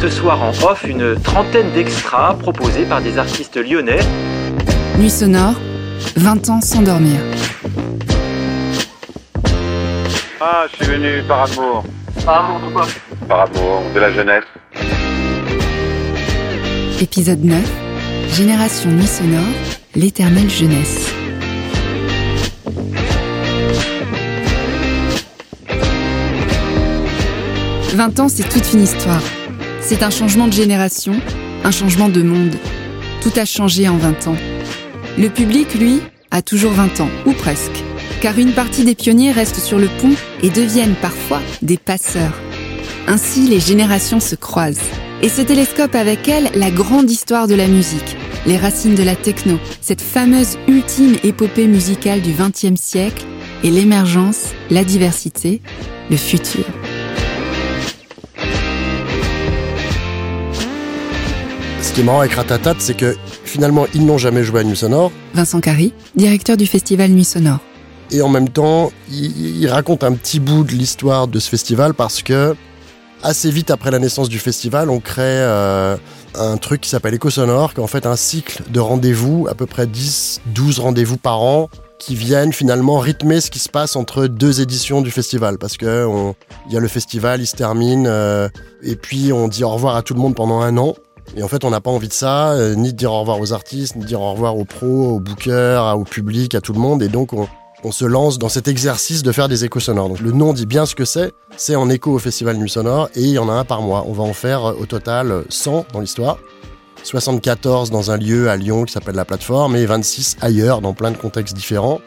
Ce soir en off, une trentaine d'extras proposés par des artistes lyonnais. Nuit sonore, 20 ans sans dormir. Ah, je suis venu par amour. Par amour de quoi? Par amour de la jeunesse. Épisode 9, Génération Nuit sonore, l'éternelle jeunesse. « 20 ans, c'est toute une histoire. C'est un changement de génération, un changement de monde. Tout a changé en 20 ans. Le public, lui, a toujours 20 ans, ou presque. Car une partie des pionniers restent sur le pont et deviennent parfois des passeurs. Ainsi, les générations se croisent et se télescopent avec elles la grande histoire de la musique, les racines de la techno, cette fameuse ultime épopée musicale du XXe siècle et l'émergence, la diversité, le futur. Qui est marrant avec Ratatat, c'est que finalement, ils n'ont jamais joué à Nuit Sonore. Vincent Carry, directeur du festival Nuit Sonore. Et en même temps, il, il raconte un petit bout de l'histoire de ce festival parce que assez vite après la naissance du festival, on crée euh, un truc qui s'appelle Éco Sonore, qui est en fait un cycle de rendez-vous, à peu près 10, 12 rendez-vous par an, qui viennent finalement rythmer ce qui se passe entre deux éditions du festival. Parce que il y a le festival, il se termine, euh, et puis on dit au revoir à tout le monde pendant un an. Et en fait, on n'a pas envie de ça, euh, ni de dire au revoir aux artistes, ni de dire au revoir aux pros, aux bookers, au public, à tout le monde. Et donc, on, se lance dans cet exercice de faire des échos sonores. Donc le nom dit bien ce que c'est, c'est en écho au Festival Nuit Sonore et il y en a un par mois. On va en faire euh, au total 100 dans l'histoire. 74 dans un lieu à Lyon qui s'appelle la plateforme et 26 ailleurs dans plein de contextes différents.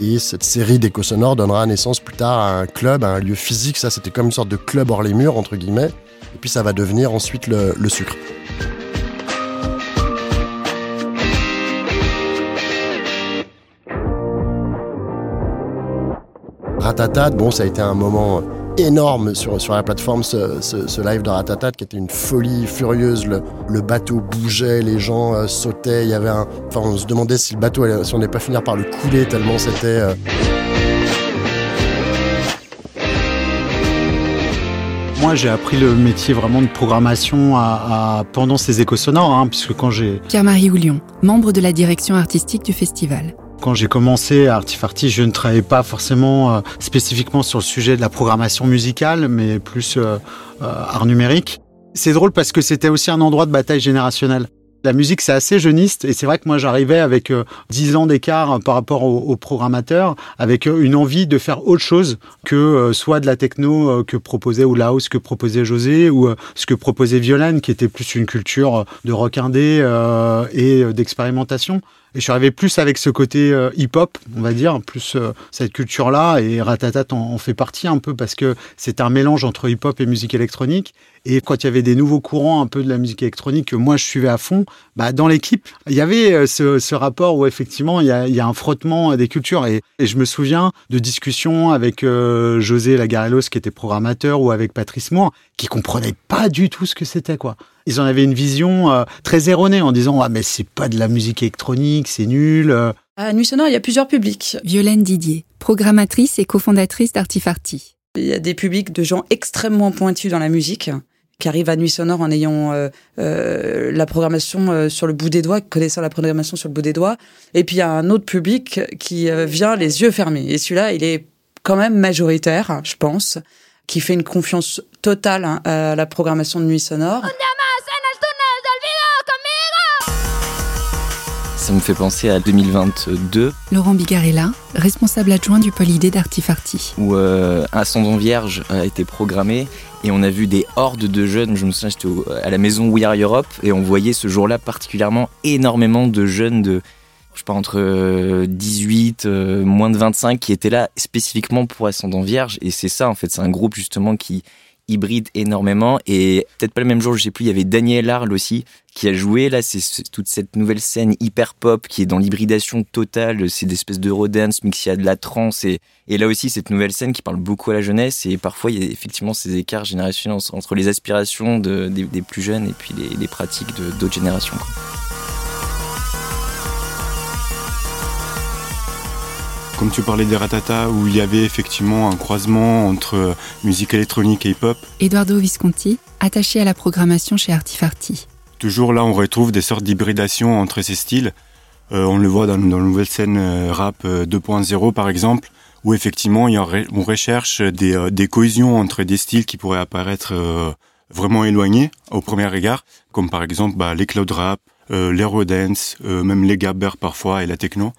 Et cette série d'échos sonores donnera naissance plus tard à un club, à un lieu physique. Ça, c'était comme une sorte de club hors les murs, entre guillemets. Et puis ça va devenir ensuite le, sucre. Ratatat, bon, ça a été un moment énorme sur, sur la plateforme, ce, ce, live de Ratatat qui était une folie furieuse. Le, le bateau bougeait, les gens euh, sautaient. Il y avait un. Enfin, on se demandait si le bateau, allait, si on n'allait pas finir par le couler tellement c'était. Euh... Moi, j'ai appris le métier vraiment de programmation à, à pendant ces échos sonores, hein, puisque quand j'ai. Pierre-Marie Houlion, membre de la direction artistique du festival. Quand j'ai commencé à Artifarty, je ne travaillais pas forcément euh, spécifiquement sur le sujet de la programmation musicale, mais plus euh, euh, art numérique. C'est drôle parce que c'était aussi un endroit de bataille générationnelle. La musique, c'est assez jeuniste et c'est vrai que moi, j'arrivais avec euh, 10 ans d'écart par rapport aux, aux, programmateurs, avec euh, une envie de faire autre chose que euh, soit de la techno que proposait ou la house que proposait José ou ce que proposait Violaine, qui était plus une culture de rock indé et d'expérimentation. Et je suis arrivé plus avec ce côté euh, hip-hop, on va dire, plus euh, cette culture-là. Et Ratatat en, fait partie un peu parce que c'est un mélange entre hip-hop et musique électronique. Et quand il y avait des nouveaux courants un peu de la musique électronique que moi je suivais à fond, bah, dans l'équipe, il y avait euh, ce, rapport où effectivement il y a, un frottement des cultures. Et, je me souviens de discussions avec José Lagarellos qui était programmateur ou avec Patrice Moore qui comprenaient pas du tout ce que c'était quoi. Ils en avaient une vision euh, très erronée en disant ah mais c'est pas de la musique électronique, c'est nul. euh. À Nuit Sonore, il y a plusieurs publics. Violaine Didier, programmatrice et cofondatrice d'Artifarty. Il y a des publics de gens extrêmement pointus dans la musique qui arrivent à Nuit Sonore en ayant euh, euh, la programmation euh, sur le bout des doigts, connaissant la programmation sur le bout des doigts. Et puis il y a un autre public qui euh, vient les yeux fermés. Et celui-là, il est quand même majoritaire, je pense, qui fait une confiance totale hein, à la programmation de Nuit Sonore. Ça me fait penser à 2022. Laurent Bigarella, responsable adjoint du pôle idée d'Artifarty. Où euh, Ascendant Vierge a été programmé et on a vu des hordes de jeunes. Je me souviens, j'étais à la maison We Are Europe et on voyait ce jour-là particulièrement énormément de jeunes de, je sais pas, entre 18, euh, moins de 25 qui étaient là spécifiquement pour Ascendant Vierge. Et c'est ça, en fait, c'est un groupe justement qui hybride énormément. Et peut-être pas le même jour je sais plus il y avait Daniel Arle aussi qui a joué. Là c'est toute cette nouvelle scène hyper pop qui est dans l'hybridation totale. C'est des espèces d'eurodance mixé à de la trance. Et, là aussi cette nouvelle scène qui parle beaucoup à la jeunesse. Et parfois il y a effectivement ces écarts générationnels entre les aspirations de, des, plus jeunes et puis les, pratiques d'autres générations. Comme tu parlais des Ratata, où il y avait effectivement un croisement entre musique électronique et hip-hop. Eduardo Visconti, attaché à la programmation chez Artifarty. Toujours là, on retrouve des sortes d'hybridation entre ces styles. Euh, on le voit dans, dans la nouvelle scène euh, rap 2.0 par exemple, où effectivement il y a, on recherche des, des, cohésions entre des styles qui pourraient apparaître vraiment éloignés au premier regard, comme par exemple bah, les cloud rap, euh, l'eurodance, même les gabbers parfois et la techno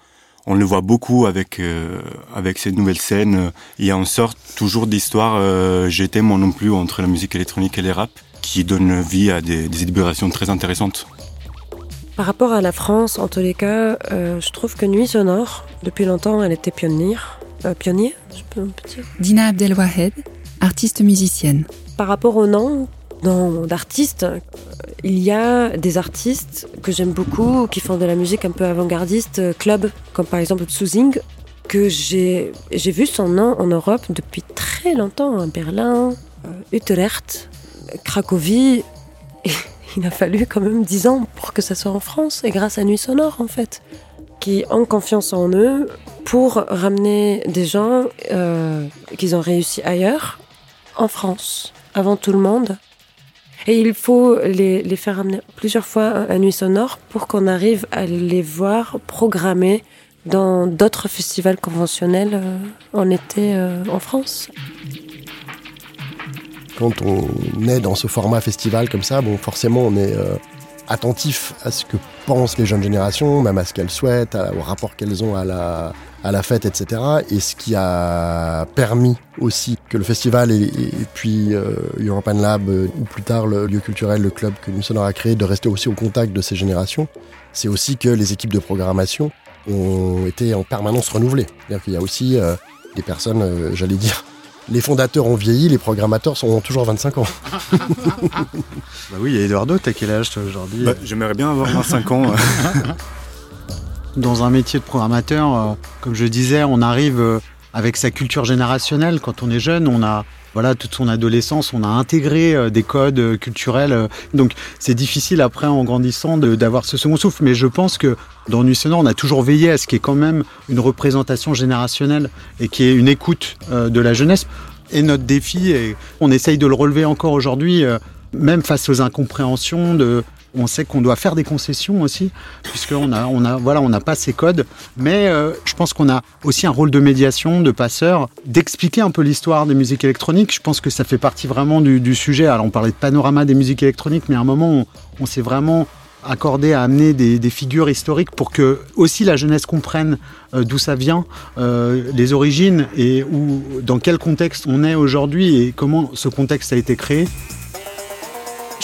on le voit beaucoup avec euh, avec cette nouvelle scène. Il y a une sorte toujours d'histoire euh, j'étais moi non plus entre la musique électronique et les rap qui donne vie à des, des très intéressantes. Par rapport à la France, en tous les cas, euh, je trouve que Nuit Sonore, depuis longtemps, elle était pionnière. pionnier, je peux me dire. Dina Abdelwahed, artiste musicienne. Par rapport au nom, d'artistes. Il y a des artistes que j'aime beaucoup qui font de la musique un peu avant-gardiste, euh, club, comme par exemple Tsuzing, que j'ai vu son nom en Europe depuis très longtemps, à Berlin, euh, Utrecht, Cracovie. Il a fallu quand même dix ans pour que ça soit en France, et grâce à Nuit Sonore en fait, qui ont confiance en eux pour ramener des gens euh, qu'ils ont réussi ailleurs, en France, avant tout le monde. Et il faut les, les faire amener plusieurs fois à Nuit Sonore pour qu'on arrive à les voir programmés dans d'autres festivals conventionnels euh, en été euh, en France. Quand on est dans ce format festival comme ça, bon, forcément, on est euh, attentif à ce que pensent les jeunes générations, même à ce qu'elles souhaitent, au rapport qu'elles ont à la, à la fête, etc. Et ce qui a permis aussi que le festival et, puis euh, European Lab, euh, ou plus tard le lieu culturel, le club que nous a créé, de rester aussi au contact de ces générations, c'est aussi que les équipes de programmation ont été en permanence renouvelées. C'est-à-dire qu'il y a aussi euh, des personnes, j'allais dire, les fondateurs ont vieilli, les programmateurs sont toujours 25 ans. bah oui, Eduardo, t'as quel âge toi aujourd'hui bah, J'aimerais bien avoir 25 ans. Dans un métier de programmateur, euh, comme je disais, on arrive euh, avec sa culture générationnelle. Quand on est jeune, on a voilà toute son adolescence, on a intégré euh, des codes culturels. donc c'est difficile après en grandissant d'avoir ce second souffle. Mais je pense que dans Nuit Sonore, on a toujours veillé à ce qu'il y ait quand même une représentation générationnelle et qui ait une écoute de la jeunesse. Et notre défi, et on essaye de le relever encore aujourd'hui, même face aux incompréhensions de on sait qu'on doit faire des concessions aussi, puisqu'on a, on a, voilà, on n'a pas ces codes. Mais euh, je pense qu'on a aussi un rôle de médiation, de passeur, d'expliquer un peu l'histoire des musiques électroniques. Je pense que ça fait partie vraiment du, sujet. Alors, on parlait de panorama des musiques électroniques, mais à un moment, on, s'est vraiment accordé à amener des, figures historiques pour que aussi la jeunesse comprenne euh, d'où ça vient, euh, les origines et où, dans quel contexte on est aujourd'hui et comment ce contexte a été créé.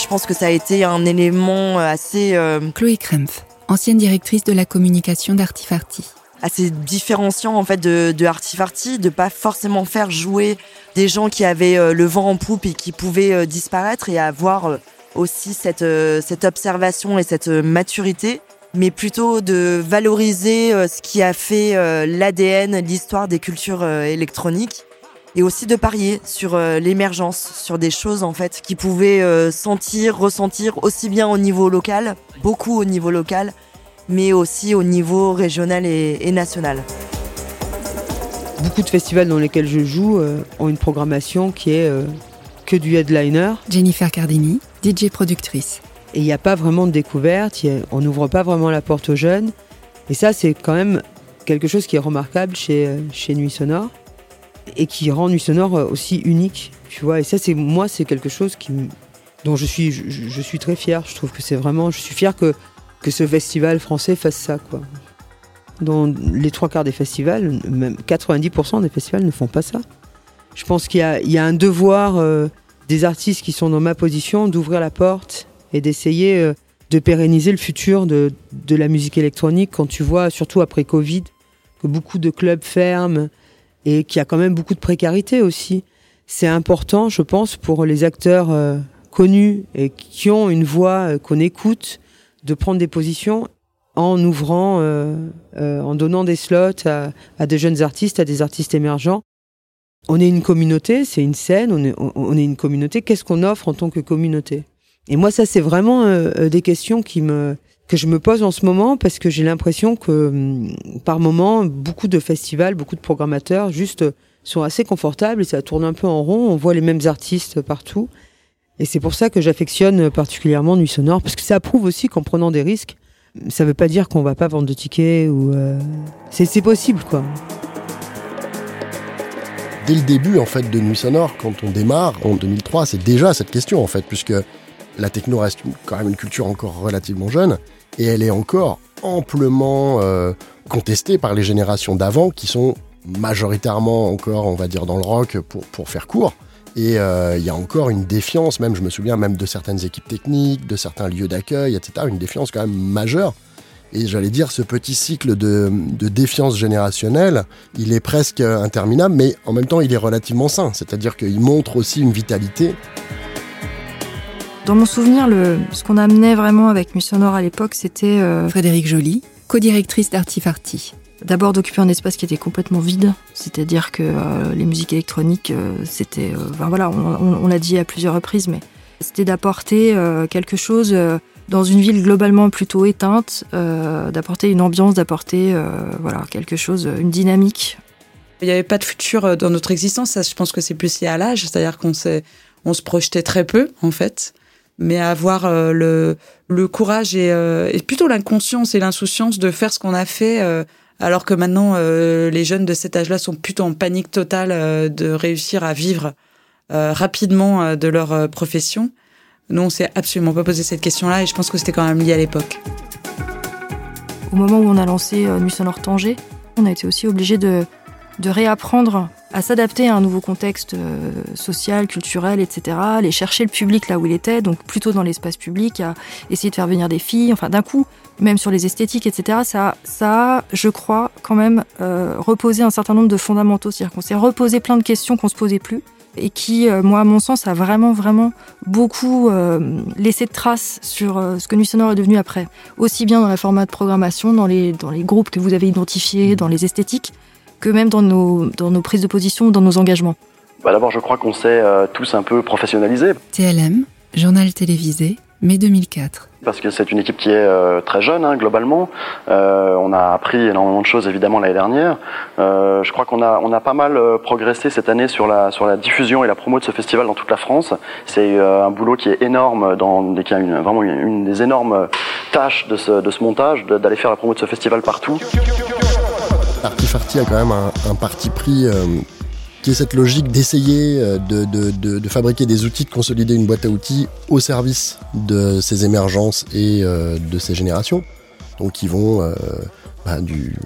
Je pense que ça a été un élément euh, assez... Euh, Chloé Krempf, ancienne directrice de la communication d'Artifarty. Assez différenciant en fait de, de Artifarty, de pas forcément faire jouer des gens qui avaient euh, le vent en poupe et qui pouvaient disparaître et avoir aussi cette, cette observation et cette maturité, mais plutôt de valoriser ce qui a fait l'ADN, l'histoire des cultures électroniques et aussi de parier sur euh, l'émergence, sur des choses en fait qui pouvaient euh, sentir, ressentir aussi bien au niveau local, beaucoup au niveau local, mais aussi au niveau régional et, national. Beaucoup de festivals dans lesquels je joue euh, ont une programmation qui est que du headliner. Jennifer Cardini, DJ productrice. Et il n'y a pas vraiment de découverte, on n'ouvre pas vraiment la porte aux jeunes. Et ça, c'est quand même quelque chose qui est remarquable chez, chez Nuit Sonore et qui rend Nuit Sonore euh, aussi unique, tu vois. Et ça, c'est moi, c'est quelque chose dont je suis, très fier. Je trouve que c'est vraiment, je suis fier que, que ce festival français fasse ça. Dans les trois quarts des festivals, même 90% des festivals ne font pas ça. Je pense qu'il y, a, un devoir euh, des artistes qui sont dans ma position d'ouvrir la porte et d'essayer euh, de pérenniser le futur de la musique électronique quand tu vois, surtout après Covid, que beaucoup de clubs ferment, et qu'il y a quand même beaucoup de précarité aussi. C'est important, je pense, pour les acteurs euh, connus et qui ont une voix euh, qu'on écoute, de prendre des positions en ouvrant, euh, en donnant des slots à, à, des jeunes artistes, à des artistes émergents. On est une communauté, c'est une scène, on est, on est une communauté. Qu'est-ce qu'on offre en tant que communauté? Et moi, ça, c'est vraiment des questions qui me, que je me pose en ce moment parce que j'ai l'impression que hum, par moment, beaucoup de festivals, beaucoup de programmateurs juste sont assez confortables et ça tourne un peu en rond. On voit les mêmes artistes partout. Et c'est pour ça que j'affectionne particulièrement Nuit Sonore parce que ça prouve aussi qu'en prenant des risques, ça veut pas dire qu'on va pas vendre de tickets ou euh, c'est possible quoi. Dès le début en fait de Nuit Sonore, quand on démarre en 2003, c'est déjà cette question en fait, puisque la techno reste quand même une culture encore relativement jeune et elle est encore amplement euh, contestée par les générations d'avant qui sont majoritairement encore, on va dire, dans le rock pour, pour faire court. Et euh, il y a encore une défiance, même je me souviens même de certaines équipes techniques, de certains lieux d'accueil, etc. Une défiance quand même majeure. Et j'allais dire, ce petit cycle de, de, défiance générationnelle, il est presque interminable, mais en même temps, il est relativement sain. C'est-à-dire qu'il montre aussi une vitalité. Dans mon souvenir, le, ce qu'on amenait vraiment avec Nuit Sonore à l'époque, c'était... Euh... Frédéric Joly, co-directrice d'Artifarty. D'abord d'occuper un espace qui était complètement vide, c'est-à-dire que euh, les musiques électroniques, euh, c'était... Enfin voilà, on, on l'a dit à plusieurs reprises, mais c'était d'apporter euh, quelque chose dans une ville globalement plutôt éteinte, d'apporter une ambiance, d'apporter voilà quelque chose, une dynamique. Il n'y avait pas de futur dans notre existence, ça, je pense que c'est plus lié à l'âge, c'est-à-dire qu'on s'est, on se projetait très peu en fait mais avoir euh, le, courage et, euh, et plutôt l'inconscience et l'insouciance de faire ce qu'on a fait, euh, alors que maintenant les jeunes de cet âge-là sont plutôt en panique totale de réussir à vivre rapidement de leur profession. Nous, on s'est absolument pas posé cette question-là et je pense que c'était quand même lié à l'époque. Au moment où on a lancé Nuit Sonore Tanger, on a été aussi obligé de, de réapprendre à s'adapter à un nouveau contexte euh, social, culturel, etc. Aller chercher le public là où il était, donc plutôt dans l'espace public, à essayer de faire venir des filles. Enfin, d'un coup, même sur les esthétiques, etc. Ça, ça, je crois, quand même euh, reposé un certain nombre de fondamentaux. C'est-à-dire qu'on s'est reposé plein de questions qu'on se posait plus et qui, euh, moi, à mon sens, a vraiment, vraiment beaucoup euh, laissé de traces sur ce que Nuit Sonore est devenu après. Aussi bien dans la format de programmation, dans les, dans les groupes que vous avez identifiés, dans les esthétiques, que même dans nos, dans nos prises de position, dans nos engagements bah D'abord, je crois qu'on s'est euh, tous un peu professionnalisés. TLM, journal télévisé, mai 2004. Parce que c'est une équipe qui est euh, très jeune, hein, globalement. Euh, on a appris énormément de choses, évidemment, l'année dernière. Euh, je crois qu'on a, on a pas mal progressé cette année sur la, sur la diffusion et la promo de ce festival dans toute la France. C'est euh, un boulot qui est énorme, dans, qui a une, vraiment une, une, des énormes tâches de ce, de ce montage, d'aller faire la promo de ce festival partout. Artifarty a quand même un, parti pris euh, qui est cette logique d'essayer euh, de, fabriquer des outils, de consolider une boîte à outils au service de ces émergences et euh, de ces générations. Donc ils vont bah, du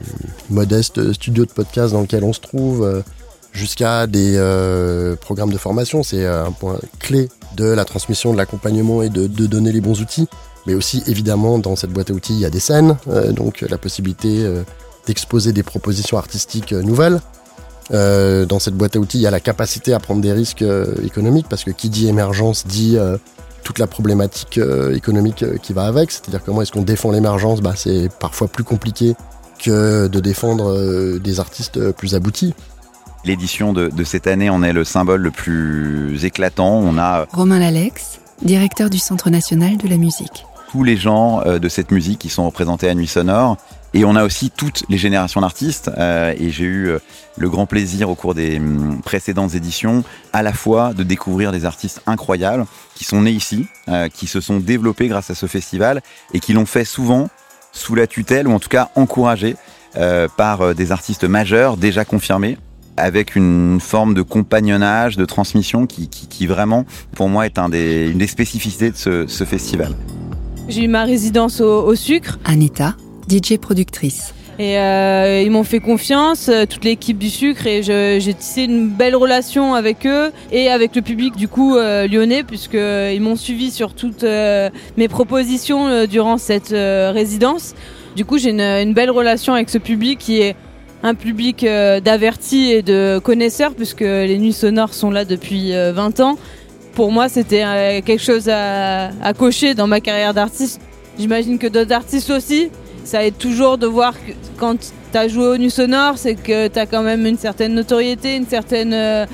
modeste studio de podcast dans lequel on se trouve jusqu'à des programmes de formation. C'est un point clé de la transmission, de l'accompagnement et de, donner les bons outils. Mais aussi évidemment dans cette boîte à outils il y a des scènes, donc la possibilité d'exposer des propositions artistiques nouvelles. Euh, dans cette boîte à outils, il y a la capacité à prendre des risques euh, économiques parce que qui dit émergence dit euh, toute la problématique économique qui va avec. C'est-à-dire comment est-ce qu'on défend l'émergence? Bah, C'est parfois plus compliqué que de défendre des artistes plus aboutis. L'édition de, de, cette année en est le symbole le plus éclatant. On a Romain Lalex, directeur du Centre national de la musique. Tous les gens de cette musique qui sont représentés à Nuit Sonore et on a aussi toutes les générations d'artistes. Euh, et j'ai eu euh, le grand plaisir au cours des hum, précédentes éditions, à la fois de découvrir des artistes incroyables qui sont nés ici, euh, qui se sont développés grâce à ce festival et qui l'ont fait souvent sous la tutelle ou en tout cas encouragés euh, par des artistes majeurs déjà confirmés avec une forme de compagnonnage, de transmission qui, qui, vraiment, pour moi, est un des, une des spécificités de ce festival. J'ai eu ma résidence au, au sucre. Anita, DJ productrice. Et euh, ils m'ont fait confiance, euh, toute l'équipe du sucre, et j'ai tissé une belle relation avec eux et avec le public du coup euh, lyonnais, puisqu'ils m'ont suivi sur toutes euh, mes propositions euh, durant cette euh, résidence. Du coup, j'ai une, une, belle relation avec ce public qui est un public d'avertis et de connaisseurs, puisque les nuits sonores sont là depuis 20 ans. Pour moi, c'était quelque chose à, cocher dans ma carrière d'artiste. J'imagine que d'autres artistes aussi ça aide toujours de voir que quand tu as joué au Nu Sonore, c'est que tu as quand même une certaine notoriété, une certaine. Euh...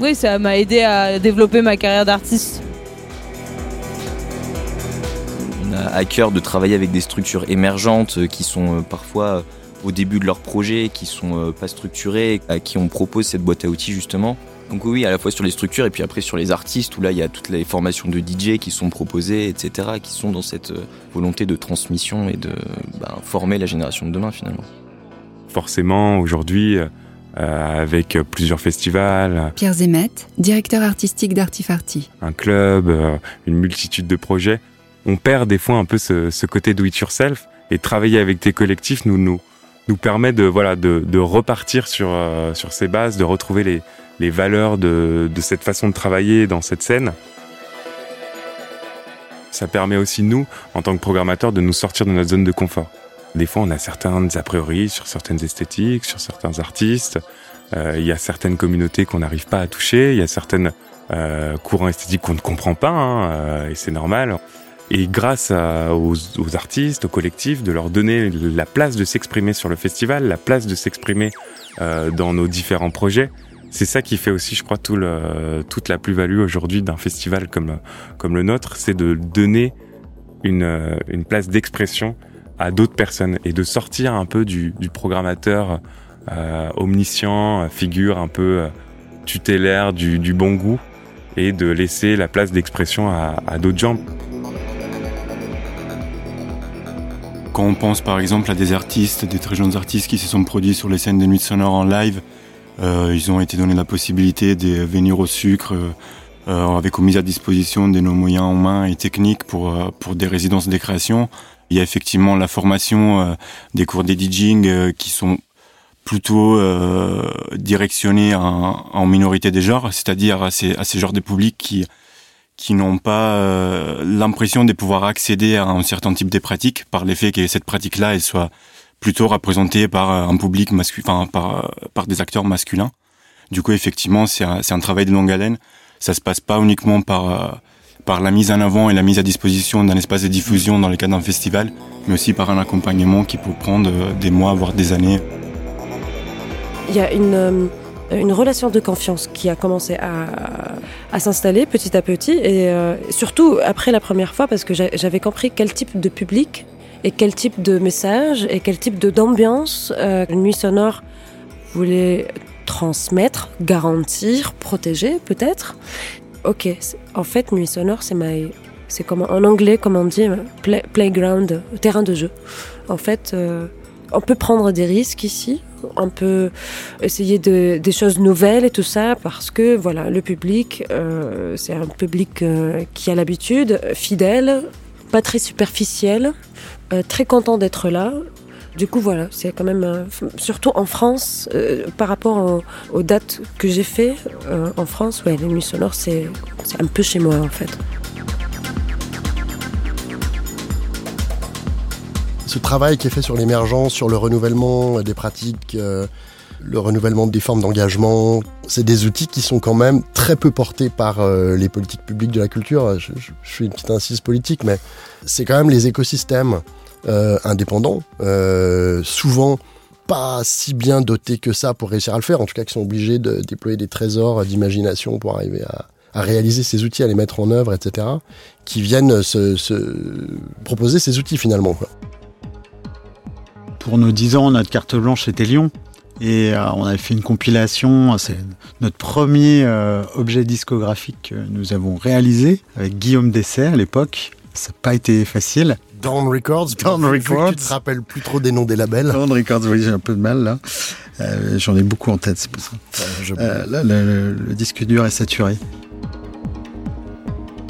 Oui, ça m'a aidé à développer ma carrière d'artiste. a à cœur de travailler avec des structures émergentes qui sont parfois au début de leur projet, qui sont pas structurées, à qui on propose cette boîte à outils justement. Donc oui, à la fois sur les structures et puis après sur les artistes, où là il y a toutes les formations de DJ qui sont proposées, etc., qui sont dans cette volonté de transmission et de ben, former la génération de demain finalement. Forcément, aujourd'hui, euh, avec plusieurs festivals. Pierre Zemet, directeur artistique d'Artifarty. Un club, euh, une multitude de projets. On perd des fois un peu ce, ce côté do it yourself et travailler avec des collectifs nous nous nous permet de voilà de, de repartir sur euh, sur ces bases, de retrouver les les valeurs de de cette façon de travailler dans cette scène. Ça permet aussi nous, en tant que programmateurs, de nous sortir de notre zone de confort. Des fois, on a certains a priori sur certaines esthétiques, sur certains artistes. Euh, il y a certaines communautés qu'on n'arrive pas à toucher. Il y a certains euh, courants esthétiques qu'on ne comprend pas, hein, euh, et c'est normal. Et grâce à, aux, aux, artistes, aux collectifs, de leur donner la place de s'exprimer sur le festival, la place de s'exprimer euh, dans nos différents projets, c'est ça qui fait aussi, je crois, toute la plus-value aujourd'hui d'un festival comme, le nôtre, c'est de donner une, place d'expression à d'autres personnes et de sortir un peu du, programmateur euh, omniscient, figure un peu euh, tutélaire du, bon goût et de laisser la place d'expression à, à d'autres gens. Quand on pense par exemple à des artistes, des très jeunes artistes qui se sont produits sur les scènes de nuit sonore en live, ils ont été donnés la possibilité de venir au sucre euh, avec mise à disposition de nos moyens humains et techniques pour, euh, pour des résidences des créations. Il y a effectivement la formation euh, des cours d'editing euh, qui sont plutôt euh, directionnés en, minorité des genres, c'est-à-dire à ces, à ces genres de publics qui, qui n'ont pas euh, l'impression de pouvoir accéder à un certain type de pratiques par l'effet que cette pratique-là elle soit plutôt représentée par un public masculin, enfin, par, des acteurs masculins. Du coup, effectivement, c'est un, travail de longue haleine. Ça se passe pas uniquement par par la mise en avant et la mise à disposition d'un espace de diffusion dans le cadre d'un festival, mais aussi par un accompagnement qui peut prendre des mois, voire des années. Il y a une, relation de confiance qui a commencé à, s'installer petit à petit, et euh, surtout après la première fois, parce que j'avais compris quel type de public et quel type de message et quel type d'ambiance euh, Nuit Sonore voulait transmettre, garantir, protéger peut-être? Ok, en fait, nuit sonore, c'est my... c'est comme en anglais, comme on dit, play, playground, terrain de jeu. En fait, euh, on peut prendre des risques ici, on peut essayer de, des choses nouvelles et tout ça, parce que voilà, le public, euh, c'est un public qui a l'habitude, fidèle, pas très superficiel, euh, très content d'être là. Du coup, voilà, c'est quand même, euh, surtout en France, euh, par rapport au, aux dates que j'ai fait en France, les nuits sonores, c'est un peu chez moi en fait. Ce travail qui est fait sur l'émergence, sur le renouvellement des pratiques, le renouvellement des formes d'engagement, c'est des outils qui sont quand même très peu portés par euh, les politiques publiques de la culture. Je, je, je fais une petite incise politique, mais c'est quand même les écosystèmes euh, indépendants, euh, souvent pas si bien dotés que ça pour réussir à le faire, en tout cas qui sont obligés de déployer des trésors d'imagination pour arriver à, réaliser ces outils, à les mettre en œuvre, etc., qui viennent se, se proposer ces outils finalement. Pour nos 10 ans, notre carte blanche était Lyon. Et euh, on avait fait une compilation, c'est notre premier euh, objet discographique que nous avons réalisé avec Guillaume Dessert à l'époque. Ça n'a pas été facile. Down Records. Down Records. Tu te rappelles plus trop des noms des labels. Down Records, oui, j'ai un peu de mal là. Euh, J'en ai beaucoup en tête, c'est pour ça. Là, le, disque dur est saturé.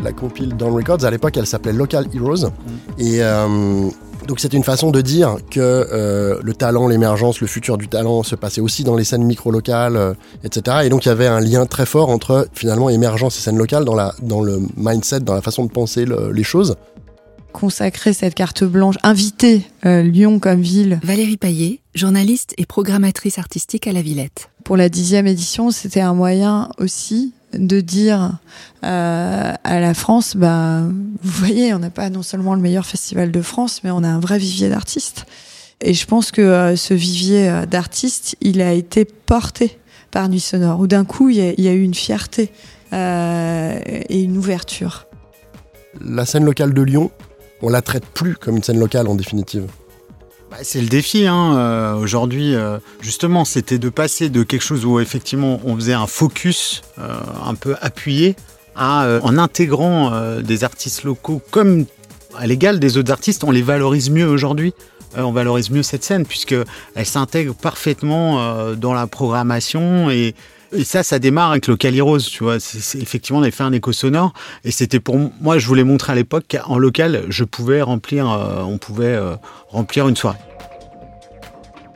La compile Down Records, à l'époque, elle s'appelait Local Heroes. Mm. Et euh, donc, c'était une façon de dire que euh, le talent, l'émergence, le futur du talent se passait aussi dans les scènes micro-locales, euh, etc. Et donc, il y avait un lien très fort entre finalement émergence et scène locale dans, la, dans le mindset, dans la façon de penser le, les choses consacrer cette carte blanche, inviter euh, Lyon comme ville. Valérie Paillet, journaliste et programmatrice artistique à la Villette. Pour la dixième édition, c'était un moyen aussi de dire euh, à la France, bah, vous voyez, on n'a pas non seulement le meilleur festival de France, mais on a un vrai vivier d'artistes. Et je pense que euh, ce vivier euh, d'artistes, il a été porté par Nuit Sonore, où d'un coup, il y, y, a eu une fierté et une ouverture. La scène locale de Lyon, on la traite plus comme une scène locale en définitive. Bah, c'est le défi hein, euh, aujourd'hui. euh, justement, c'était de passer de quelque chose où effectivement on faisait un focus euh, un peu appuyé à en intégrant des artistes locaux comme à l'égal des autres artistes, on les valorise mieux aujourd'hui. On valorise mieux cette scène puisque elle s'intègre parfaitement dans la programmation et et ça, ça démarre avec le Calirose, tu vois. Effectivement, on avait fait un écho sonore et c'était pour moi, je voulais montrer à l'époque qu'en local, je pouvais remplir, euh, on pouvait euh, remplir une soirée.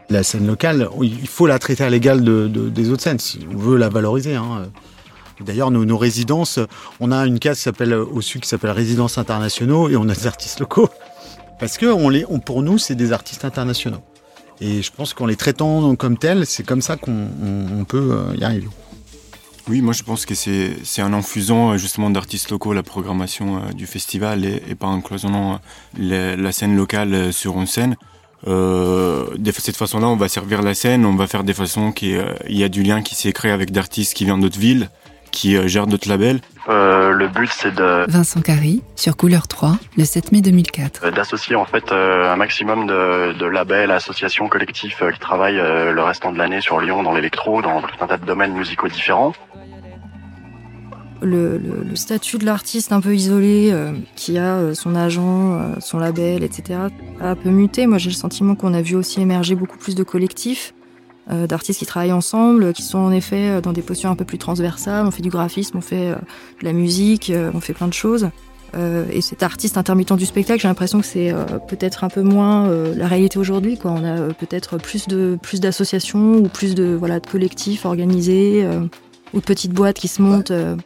La scène locale, il faut la traiter à l'égal de, de- des autres scènes si on veut la valoriser. hein. D'ailleurs, nos, résidences, on a une case qui s'appelle au sud qui s'appelle résidences internationaux et on a des artistes locaux parce que pour nous, c'est des artistes internationaux. Et je pense qu'en les traitant comme tels, c'est comme ça qu'on on- on peut euh, y arriver. Oui, moi je pense que c'est en infusant euh, justement d'artistes locaux la programmation euh, du festival et, pas en cloisonnant la, scène locale sur une scène. De cette façon-là, on va servir la scène, on va faire des façons qui euh, il y a du lien qui s'est créé avec d'artistes qui viennent d'autres villes, qui euh, gèrent d'autres labels. Euh, le but, c'est de Vincent Carry, sur Couleur 3, le 7 mai 2004. euh, d'associer en fait euh, un maximum de, de labels, associations, collectifs qui travaillent le restant de l'année sur Lyon dans l'électro, dans tout un tas de domaines musicaux différents. le, le- le statut de l'artiste un peu isolé, euh, qui a euh, son agent, euh, son label, etc., a un peu muté. Moi, j'ai le sentiment qu'on a vu aussi émerger beaucoup plus de collectifs, d'artistes qui travaillent ensemble, qui sont en effet euh, dans des postures un peu plus transversales. On fait du graphisme, on fait euh, de la musique, euh, on fait plein de choses. Euh, et cet artiste intermittent du spectacle, j'ai l'impression que c'est euh, peut-être un peu moins euh, la réalité aujourd'hui. Quoi. On a euh, peut-être plus de plus d'associations ou plus de collectifs organisés euh, ou de petites boîtes qui se montent. euh,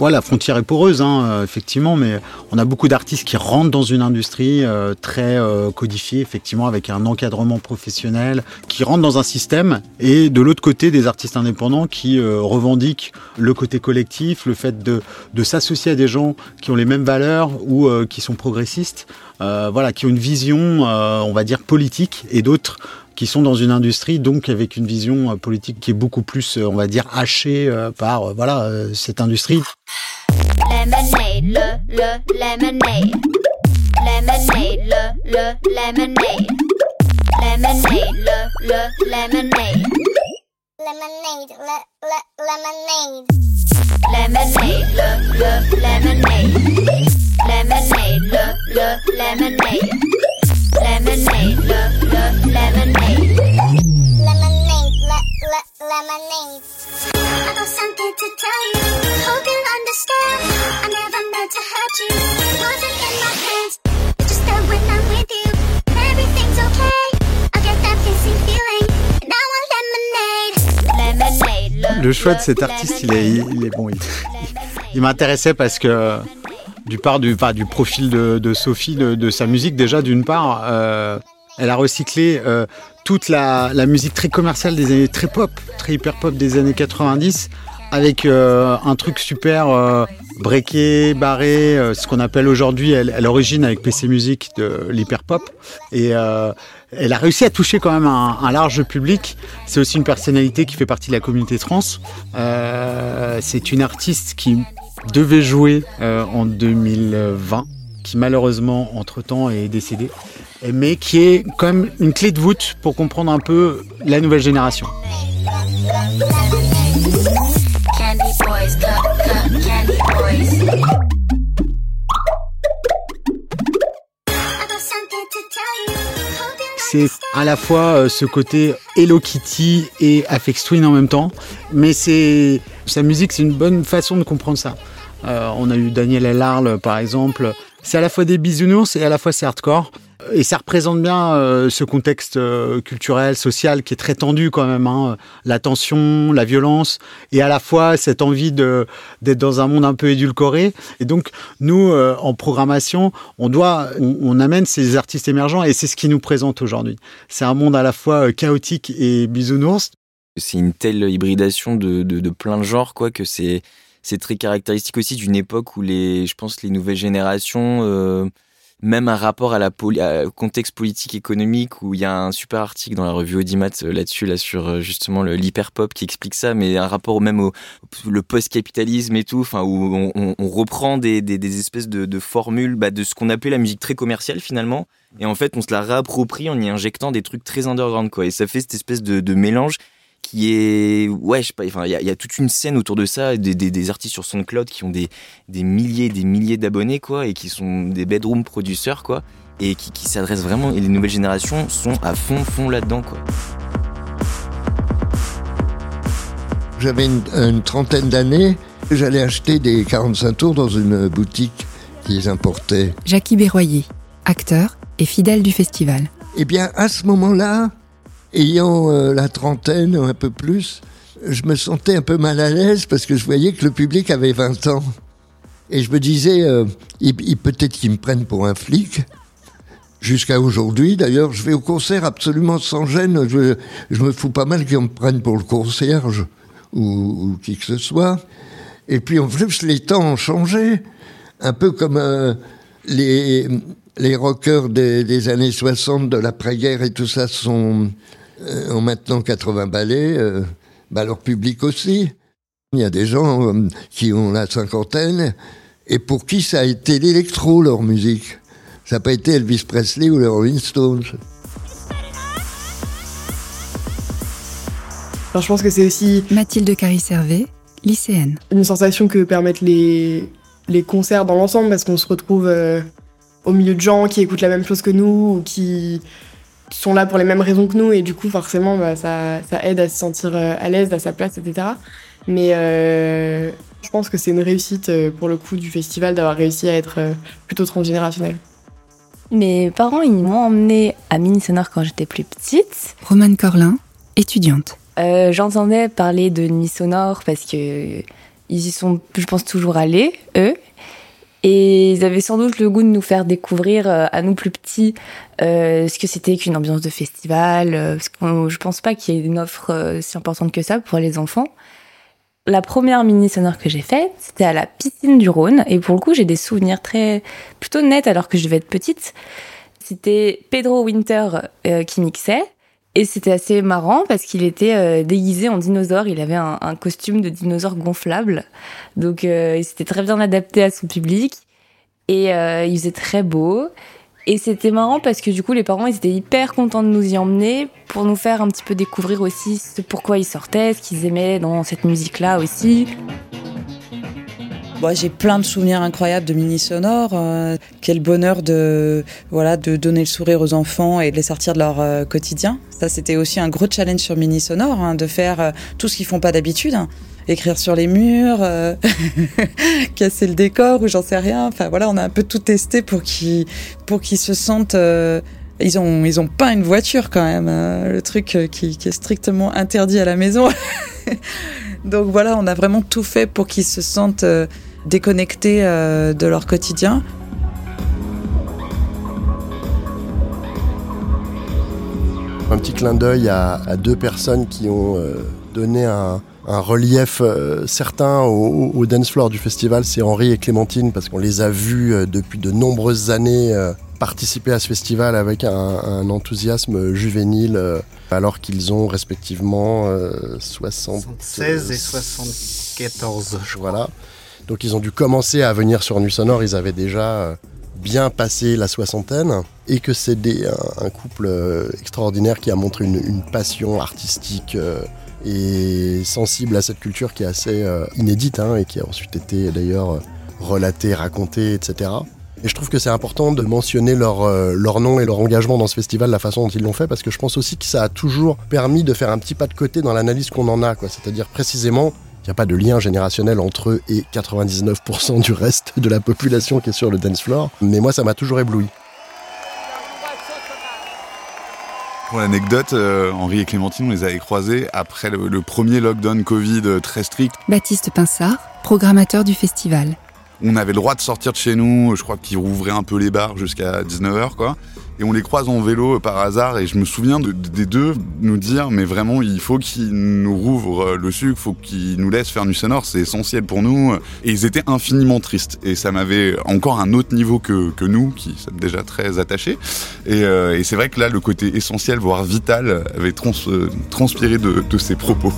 Ouais, la frontière est poreuse, hein, euh, effectivement, mais on a beaucoup d'artistes qui rentrent dans une industrie euh, très euh, codifiée, effectivement, avec un encadrement professionnel, qui rentrent dans un système, et de l'autre côté, des artistes indépendants qui revendiquent le côté collectif, le fait de, de s'associer à des gens qui ont les mêmes valeurs ou qui sont progressistes, voilà, qui ont une vision, on va dire, politique, et d'autres qui sont dans une industrie donc avec une vision euh, politique qui est beaucoup plus, euh, on va dire, hachée euh, par voilà cette industrie. Lemonade, le, le, lemonade. Lemonade, le, le, lemonade. Lemonade, le, le, lemonade. Lemonade, le, le, lemonade. Lemonade, le, le, lemonade. Lemonade, le, le, lemonade. Lemonade, le, le, lemonade. Le choix de cet artiste, il est, il est bon. Il, m'intéressait parce que du part du, enfin, du profil de, Sophie, de, sa musique déjà d'une part, euh, elle a recyclé euh, toute la, la musique très commerciale des années, très pop, très hyper pop des années 90, avec euh, un truc super euh, breaké, barré, euh, ce qu'on appelle aujourd'hui à l'origine avec PC Music de l'hyper pop. Et euh, elle a réussi à toucher quand même un, un large public. C'est aussi une personnalité qui fait partie de la communauté trans. Euh, c'est une artiste qui devait jouer euh, en 2020, qui malheureusement entre-temps est décédée, et- mais qui est quand même une clé de voûte pour comprendre un peu la nouvelle génération. C'est à la fois euh, ce côté Hello Kitty et Aphex Twin en même temps, mais c'est sa musique, c'est une bonne façon de comprendre ça. Euh, on a eu Daniel Elarle par exemple. C'est à la fois des bisounours et à la fois c'est hardcore. Et ça représente bien euh, ce contexte euh, culturel, social qui est très tendu quand même. Hein. La tension, la violence et à la fois cette envie d'être dans un monde un peu édulcoré. Et donc nous, euh, en programmation, on doit, on, amène ces artistes émergents et c'est ce qui nous présente aujourd'hui. C'est un monde à la fois chaotique et bisounours. C'est une telle hybridation de, de, de plein de genres quoi que c'est c'est très caractéristique aussi d'une époque où les je pense les nouvelles générations euh, même un rapport à la au contexte politique économique où il y a un super article dans la revue Audimat euh, là-dessus là sur euh, justement le l'hyperpop qui explique ça mais un rapport même au le post-capitalisme et tout enfin où on, reprend des, espèces de, formules bah, de ce qu'on appelait la musique très commerciale finalement. Et en fait on se la réapproprie en y injectant des trucs très underground quoi. Et ça fait cette espèce de mélange qui est ouais je sais pas enfin il y a, il y a toute une scène autour de ça des, des, des artistes sur SoundCloud qui ont des des milliers et des milliers d'abonnés quoi et qui sont des bedroom producers quoi et qui, qui s'adressent vraiment et les nouvelles générations sont à fond fond là-dedans quoi. J'avais une, une trentaine d'années. J'allais acheter des 45 tours dans une boutique qui les importait. Jackie Berroyer, acteur et fidèle du festival. Eh bien, à ce moment-là, ayant euh, la trentaine ou un peu plus, je me sentais un peu mal à l'aise parce que je voyais que le public avait 20 ans. Et je me disais, euh, peut-être qu'ils me prennent pour un flic. Jusqu'à aujourd'hui, d'ailleurs, je vais au concert absolument sans gêne. Je, je me fous pas mal qu'ils me prennent pour le concierge ou, ou qui que ce soit. Et puis en plus, les temps ont changé. Un peu comme euh, les, les rockers des, des années 60, de l'après-guerre et tout ça sont, euh, ont maintenant 80 ballets. euh, bah, leur public aussi. Il y a des gens euh, qui ont la cinquantaine et pour qui ça a été l'électro, leur musique. Ça n'a pas été Elvis Presley ou les Rolling Stones. Alors je pense que c'est aussi Mathilde Carry-Servet, lycéenne. une sensation que permettent les, les concerts dans l'ensemble parce qu'on se retrouve euh, au milieu de gens qui écoutent la même chose que nous ou qui sont là pour les mêmes raisons que nous et du coup forcément bah, ça, ça aide à se sentir euh, à l'aise, à sa place, etc. Mais euh, je pense que c'est une réussite euh, pour le coup du festival d'avoir réussi à être plutôt transgénérationnel. Mes parents, ils m'ont emmenée à Mini Sonore quand j'étais plus petite. Romane Corlin, étudiante. Euh, J'entendais parler de Nuit Sonore parce que ils y sont, je pense, toujours allés, eux. Et ils avaient sans doute le goût de nous faire découvrir euh, à nous plus petits euh, ce que c'était qu'une ambiance de festival. euh, parce que je pense pas qu'il y ait une offre euh, si importante que ça pour les enfants. La première mini sonore que j'ai faite, c'était à la piscine du Rhône. Et pour le coup, j'ai des souvenirs très plutôt nets alors que je devais être petite. C'était Pedro Winter euh, qui mixait. Et c'était assez marrant parce qu'il était euh, déguisé en dinosaure. Il avait un, costume de dinosaure gonflable. Donc euh, il s'était très bien adapté à son public. Et euh, il faisait très beau. Et c'était marrant parce que du coup, les parents, étaient hyper contents de nous y emmener pour nous faire un petit peu découvrir aussi ce pourquoi ils sortaient, ce qu'ils aimaient dans cette musique-là aussi. Bon, j'ai plein de souvenirs incroyables de mini sonore. euh, quel bonheur de voilà de donner le sourire aux enfants et de les sortir de leur euh, quotidien. Ça, c'était aussi un gros challenge sur mini sonore, hein, de faire euh, tout ce qu'ils font pas d'habitude. hein. Écrire sur les murs, casser le décor ou j'en sais rien. Enfin voilà, on a un peu tout testé pour qu'ils pour qu'ils se sentent. ils ont ils ont pas une voiture quand même. hein, le truc qui, est strictement interdit à la maison. Donc voilà, on a vraiment tout fait pour qu'ils se sentent déconnectés euh, de leur quotidien. Un petit clin d'œil à, à deux personnes qui ont euh, donné un, un relief euh, certain au, au dance floor du festival, c'est Henri et Clémentine, parce qu'on les a vus euh, depuis de nombreuses années euh, participer à ce festival avec un, un enthousiasme juvénile, alors qu'ils ont respectivement euh, 60, 16 et 74, je crois. Voilà. Donc ils ont dû commencer à venir sur Nuit Sonore, ils avaient déjà euh, bien passé la soixantaine, et que c'est un, un couple euh, extraordinaire qui a montré une, passion artistique euh, et sensible à cette culture qui est assez inédite, hein, et qui a ensuite été d'ailleurs relatée, racontée, etc. Et je trouve que c'est important de mentionner leur, leur nom et leur engagement dans ce festival, la façon dont ils l'ont fait, parce que je pense aussi que ça a toujours permis de faire un petit pas de côté dans l'analyse qu'on en a. C'est-à-dire précisément, il n'y a pas de lien générationnel entre eux et 99% du reste de la population qui est sur le dance floor. Mais moi, ça m'a toujours ébloui. Pour l'anecdote, euh, Henri et Clémentine, on les avait croisés après le, le premier lockdown Covid très strict. Baptiste Pinsard, programmateur du festival. On avait le droit de sortir de chez nous, je crois qu'ils rouvraient un peu les bars jusqu'à 19h, quoi. Et on les croise en vélo par hasard et je me souviens de- des deux nous dire mais vraiment il faut qu'ils nous rouvrent le sucre, faut qu'ils nous laissent faire Nuit Sonore, c'est essentiel pour nous. Et ils étaient infiniment tristes et ça m'avait encore un autre niveau que, nous qui sommes déjà très attachés. Et, euh, et c'est vrai que là le côté essentiel voire vital avait trans- euh, transpiré de ces propos.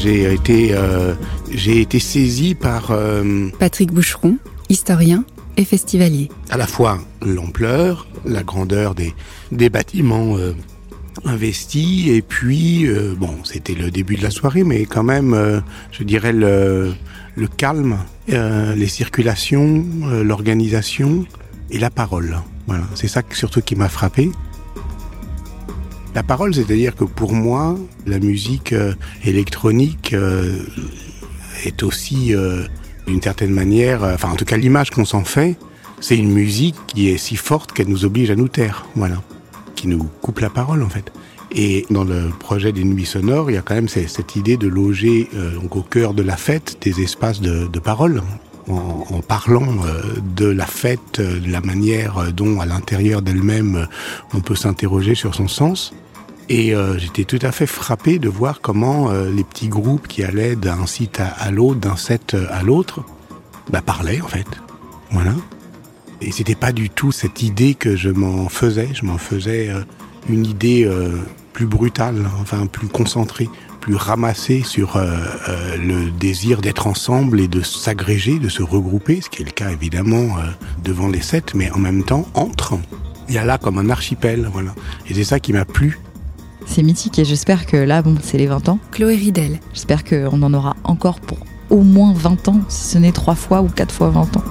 J'ai été, euh, j'ai été saisi par euh, Patrick Boucheron, historien et festivalier. à la fois l'ampleur, la grandeur des, des bâtiments euh, investis, et puis, bon, c'était le début de la soirée, mais quand même, je dirais le, le calme, les circulations, l'organisation et la parole. Voilà, c'est ça surtout qui m'a frappé. La parole, c'est-à-dire que pour moi, la musique euh, électronique euh, est aussi, euh, d'une certaine manière, enfin en tout cas l'image qu'on s'en fait, c'est une musique qui est si forte qu'elle nous oblige à nous taire, voilà, qui nous coupe la parole en fait. Et dans le projet des nuits sonores, il y a quand même cette, idée de loger donc au cœur de la fête des espaces de, de parole. En, en parlant euh, de la fête, euh, de la manière dont à l'intérieur d'elle-même on peut s'interroger sur son sens. Et euh, j'étais tout à fait frappé de voir comment euh, les petits groupes qui allaient d'un site à, l'autre, d'un set euh, à l'autre, bah, parlaient en fait. Voilà. Et c'était pas du tout cette idée que je m'en faisais. Je m'en faisais une idée plus brutale, enfin plus concentrée, plus ramassée sur le désir d'être ensemble et de s'agréger, de se regrouper, ce qui est le cas évidemment devant les sets, mais en même temps entre. Il y a là comme un archipel, voilà. Et c'est ça qui m'a plu. C'est mythique et j'espère que là, bon, c'est les 20 ans. Chloé Ridel. J'espère qu'on en aura encore pour au moins 20 ans, si ce n'est 3 fois ou 4 fois 20 ans.